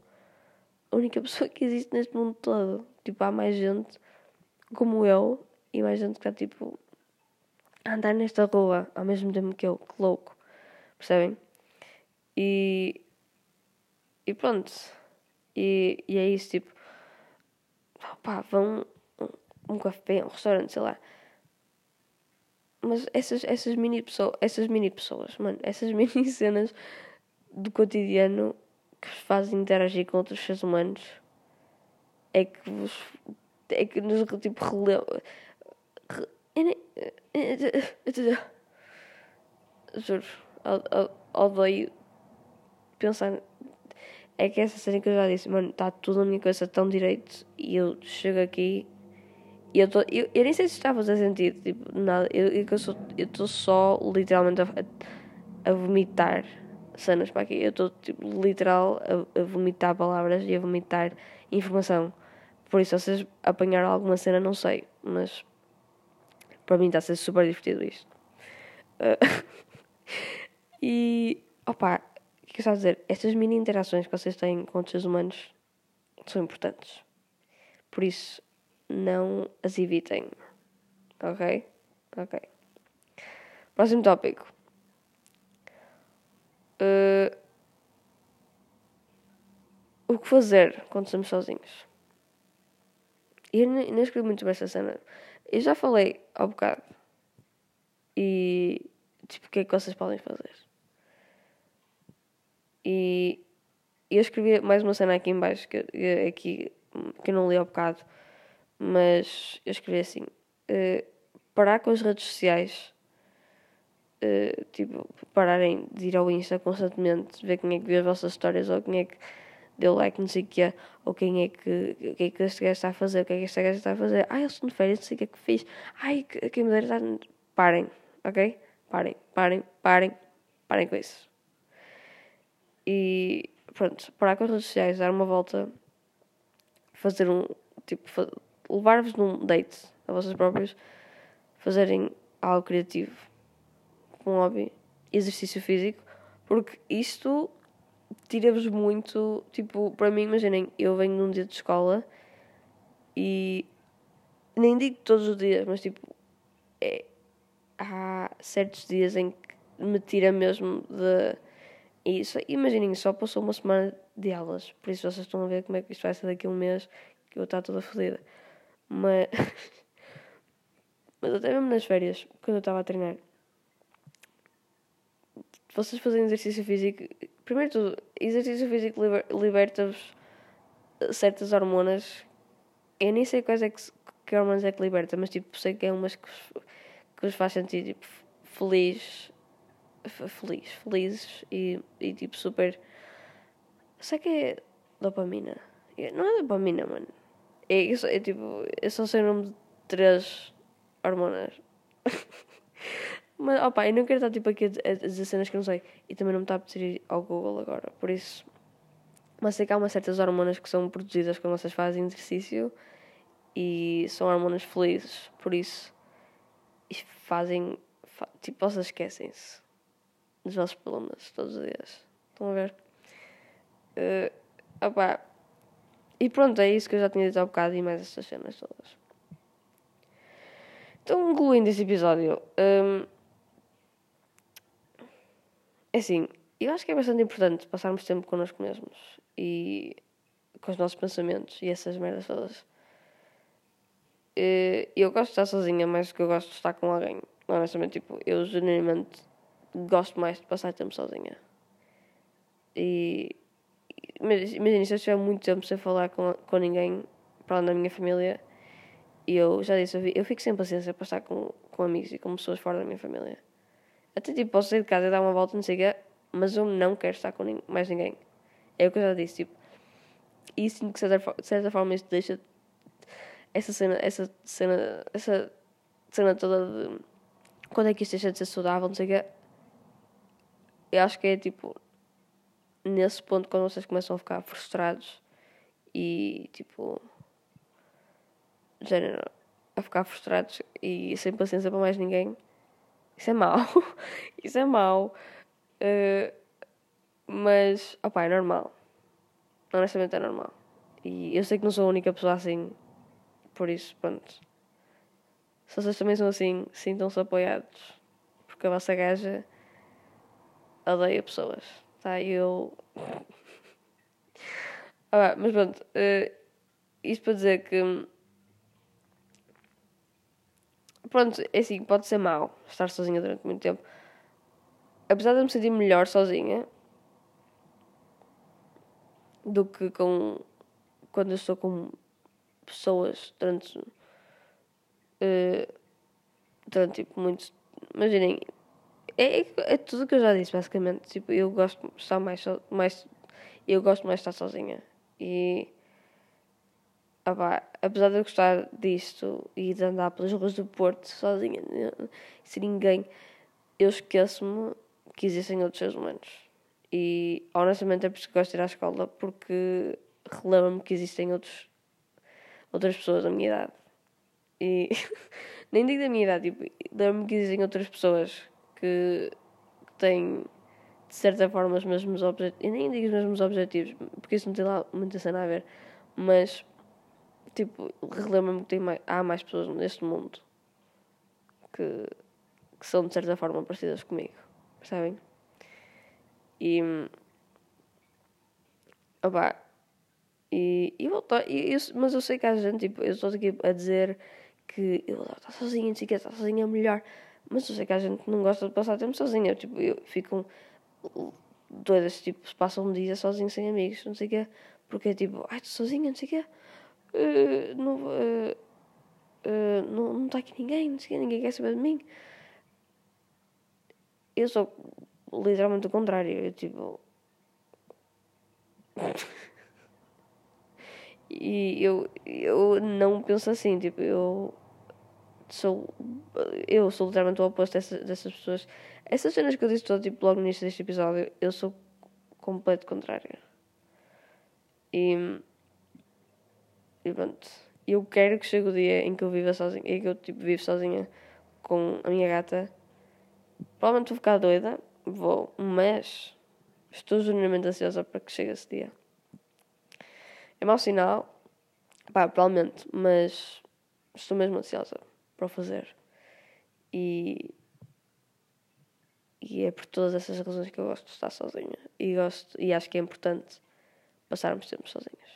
a única <laughs> pessoa que existe neste mundo todo. Tipo, há mais gente como eu e mais gente que está, tipo, a andar nesta rua ao mesmo tempo que eu. Que louco. Percebem? E e pronto. E, e é isso, tipo. Pá, vão um, um café, um restaurante, sei lá. Mas essas, essas mini pessoas, essas mini pessoas, mano, essas mini cenas do cotidiano que vos fazem interagir com outros seres humanos é que vos é que nos tipo relembra juro odeio pensar é que essa cena que eu já disse, mano, está tudo na minha cabeça tão direito e eu chego aqui e eu, tô, eu, eu nem sei se está a fazer sentido, tipo, nada, eu estou eu eu só literalmente a, a, vomitar cenas para aqui, eu estou tipo, literal a, a vomitar palavras e a vomitar informação. Por isso, se vocês apanharam alguma cena, não sei, mas para mim está a ser super divertido isto. Uh, <laughs> e opa, que a dizer? Estas mini interações que vocês têm com outros humanos são importantes. Por isso, não as evitem. Ok? Ok. Próximo tópico. Uh, o que fazer quando estamos sozinhos? Eu nem, nem escrevi muito sobre essa cena. Eu já falei ao bocado. E, tipo, o que é que vocês podem fazer? E eu escrevi mais uma cena aqui em baixo, que, aqui, que eu não li ao bocado, mas eu escrevi assim: uh, parar com as redes sociais. Uh, tipo, pararem de ir ao Insta constantemente, ver quem é que vê as vossas histórias ou quem é que deu like, não sei o que é, ou quem é que, o que é que este gajo está a fazer, o que é que este gajo está a fazer. Ai, eu estou de férias, não sei o que é que fiz. Ai, quem me dera estar. Parem, ok? Parem, parem, parem, parem com isso. E pronto, parar com as redes sociais, dar uma volta, fazer um. Tipo, levar-vos num date a vocês próprios, fazerem algo criativo, um hobby, exercício físico, porque isto tira-vos muito. Tipo, para mim, imaginem, eu venho num dia de escola e nem digo todos os dias, mas tipo, é, há certos dias em que me tira mesmo de. Isso, imaginem, só passou uma semana de aulas, por isso vocês estão a ver como é que isto vai ser daqui a um mês, que eu estou toda fodida. Mas. <laughs> Mas até mesmo nas férias, quando eu estava a treinar, vocês fazem exercício físico, primeiro tudo, exercício físico liber, liberta-vos certas hormonas. Eu nem sei quais é que, que hormonas é que liberta, mas tipo, sei que é umas que que vos faz sentir tipo, feliz, feliz, felizes e, e tipo super. Sei que é dopamina. Não é dopamina, mano. É, é, é tipo, eu só sei o nome de três hormonas. <laughs> Mas, opa, eu não quero estar tipo aqui a, dizer cenas que não sei. E também não me está a pedir ao Google agora. Por isso. Mas sei que há umas certas hormonas que são produzidas quando vocês fazem exercício. E são hormonas felizes. Por isso. E fazem. Fa, tipo, vocês esquecem-se dos vossos problemas todos os dias. Estão a ver? Uh, opa. E pronto, é isso que eu já tinha dito há bocado e mais estas cenas todas. Então, concluindo esse episódio, um, é assim, eu acho que é bastante importante passarmos tempo connosco mesmos e com os nossos pensamentos e essas merdas todas. Eh, eu gosto de estar sozinha mais do que eu gosto de estar com alguém. Honestamente, tipo, eu genuinamente gosto mais de passar tempo sozinha. E imagina, se eu estiver muito tempo sem falar com, com ninguém para além da minha família, e eu já disse, eu fico sem paciência para estar com, com amigos e com pessoas fora da minha família. Até tipo, posso sair de casa e dar uma volta, não sei o quê, mas eu não quero estar com mais ninguém. É o que eu já disse, tipo. E sinto que de certa forma isto deixa essa cena, essa cena, essa cena toda de quando é que isto deixa de ser saudável, não sei o quê. Eu acho que é tipo nesse ponto quando vocês começam a ficar frustrados e tipo género a ficar frustrados e sem paciência para mais ninguém isso é mau. <laughs> Isso é mau. Uh, mas, opá, é normal. Honestamente é normal. E eu sei que não sou a única pessoa assim. Por isso, pronto. Se vocês também são assim, sintam-se apoiados. Porque a vossa gaja odeia pessoas. Tá? Eu. ah, mas pronto. Uh, isto para dizer que pronto, é assim, pode ser mau estar sozinha durante muito tempo. Apesar de me sentir melhor sozinha do que com quando eu estou com pessoas durante uh, durante tipo muito imaginem é, é, é tudo o que eu já disse basicamente tipo eu gosto de estar mais mais eu gosto mais de estar sozinha e pá, apesar de eu gostar disto e de andar pelas ruas do Porto sozinha, sem ninguém, eu esqueço-me que existem outros seres humanos. E honestamente é por isso que gosto de ir à escola, porque relembro-me que existem outros, outras pessoas da minha idade. E <laughs> nem digo da minha idade, tipo, lembro-me que existem outras pessoas que, têm de certa forma os mesmos objetivos. Eu nem digo os mesmos objetivos, porque isso não tem lá muita cena a ver, mas tipo, relembro-me que mais, há mais pessoas neste mundo que, que são de certa forma parecidas comigo, percebem? E. Opá, e, e, voltar, e eu, mas eu sei que há gente, tipo, eu estou aqui a dizer que eu estou sozinha, não sei o que, estar sozinha é melhor, mas eu sei que há gente não gosta de passar tempo sozinha, tipo, eu fico doidas, tipo, passam um dia sozinho sem amigos, não sei o que, porque é tipo, ai, estou sozinha, não sei o que, uh, não, uh, uh, não, não está aqui ninguém, não sei, ninguém quer saber de mim. Eu sou literalmente o contrário. Eu tipo. <laughs> e eu, eu não penso assim, tipo, eu sou. Eu sou literalmente o oposto dessas, dessas pessoas. Essas cenas que eu disse todo, tipo, logo no início deste episódio, eu sou completo contrário. E. E pronto. Eu quero que chegue o dia em que eu viva sozinha, em que eu tipo, vivo sozinha com a minha gata. Provavelmente vou ficar doida, vou, mas estou genuinamente ansiosa para que chegue esse dia. É mau sinal, pá, provavelmente, mas estou mesmo ansiosa para o fazer. E, e é por todas essas razões que eu gosto de estar sozinha. E, gosto, e acho que é importante passarmos tempo sozinhas.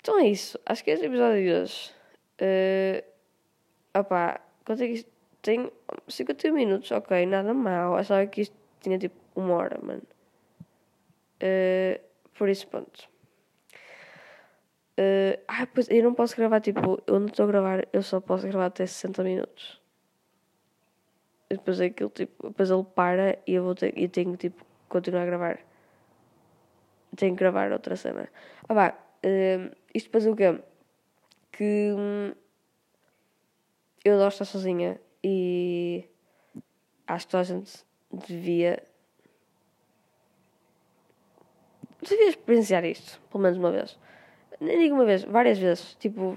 Então é isso. Acho que este episódio de hoje. Uh, opá, quanto é que isto tem? 51 minutos, ok, nada mal. Achava que isto tinha tipo uma hora, mano. Uh, por isso, pronto. Uh, ah, pois eu não posso gravar, tipo, eu não estou a gravar, eu só posso gravar até 60 minutos. E depois aquilo, tipo, depois ele para e eu, vou ter, eu tenho tipo, continuar a gravar. Tenho que gravar outra cena. Ah, vá, uh, isto depois o quê? Que hum, eu adoro estar sozinha e acho que toda a gente devia. Devia experienciar isto, pelo menos uma vez. Nem digo uma vez, várias vezes. Tipo,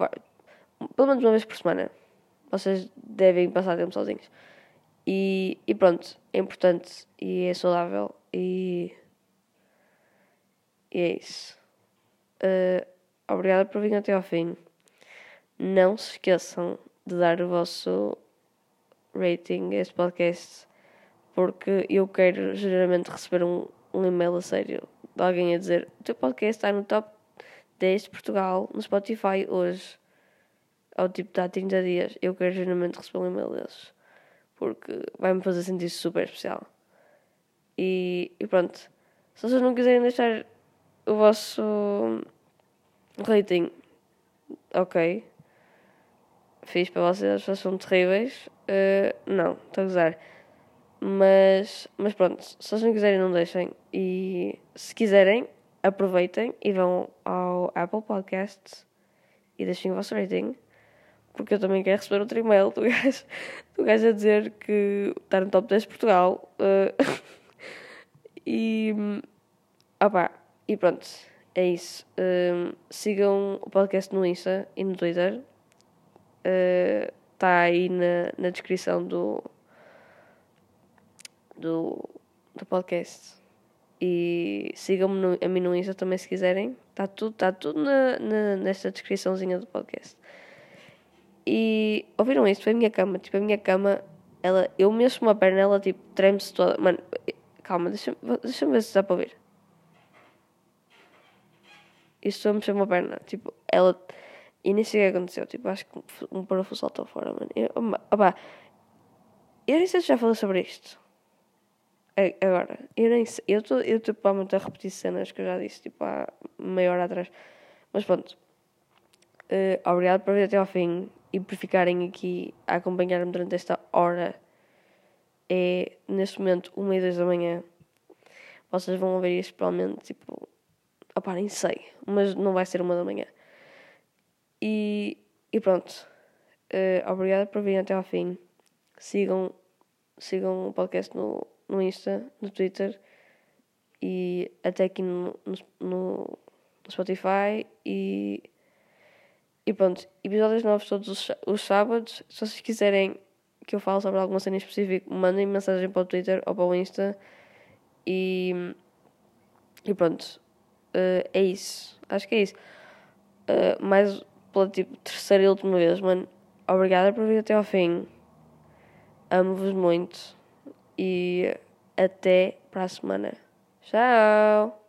pelo menos uma vez por semana. Vocês devem passar tempo sozinhos. E, e pronto, é importante e é saudável e, e é isso. Uh, obrigada por virem até ao fim. Não se esqueçam de dar o vosso rating a este podcast, porque eu quero geralmente receber um, um e-mail a sério de alguém a dizer: o teu podcast está no top 10 de Portugal no Spotify hoje. Ao tipo, há 30 dias. Eu quero geralmente receber um e-mail desses, porque vai-me fazer sentir super especial. E, e pronto, se vocês não quiserem deixar o vosso rating, ok. Fiz para vocês, vocês são terríveis. Uh, não, estou a gozar. Mas, mas pronto, se vocês não quiserem, não deixem. E se quiserem, aproveitem e vão ao Apple Podcasts e deixem o vosso rating. Porque eu também quero receber outro e-mail do <laughs> gajo, do gajo a dizer que está no top 10 de Portugal. Uh, <laughs> e. Opá, e pronto, é isso. Uh, sigam o podcast no Insta e no Twitter. Está uh, aí na, na descrição do, do, do podcast. E sigam-me a mim no Insta também se quiserem. Está tudo, tá tudo na, na, nesta descriçãozinha do podcast. E ouviram isto? Foi a minha cama. Tipo, a minha cama, ela, eu mexo uma perna, ela tipo treme-se toda. Mano, calma, deixa-me deixa ver se dá para ouvir. Isto a mexer uma perna. Tipo, ela. E nem sei o que aconteceu. Tipo, acho que um parafuso saltou fora, mano. Eu, opa, eu nem sei se já falei sobre isto. Agora, eu nem sei. Eu estou eu tô, provavelmente a repetir cenas que eu já disse, tipo, há meia hora atrás. Mas pronto. Uh, obrigado por vir até ao fim e por ficarem aqui a acompanhar-me durante esta hora. É neste momento uma e duas da manhã. Vocês vão ouvir isto provavelmente tipo. Opá, nem sei. Mas não vai ser uma da manhã. E, e pronto. Uh, obrigado por virem até ao fim. Sigam, sigam o podcast no no Insta, no Twitter e até aqui no, no, no Spotify e, e pronto, episódios novos todos os, os sábados. Se vocês quiserem que eu fale sobre alguma cena em específico, mandem mensagem para o Twitter ou para o Insta e, e pronto, uh, é isso. Acho que é isso. Uh, mais pela tipo, terceira e última vez, mano. Obrigada por vir até ao fim. Amo-vos muito e até para a semana. Tchau!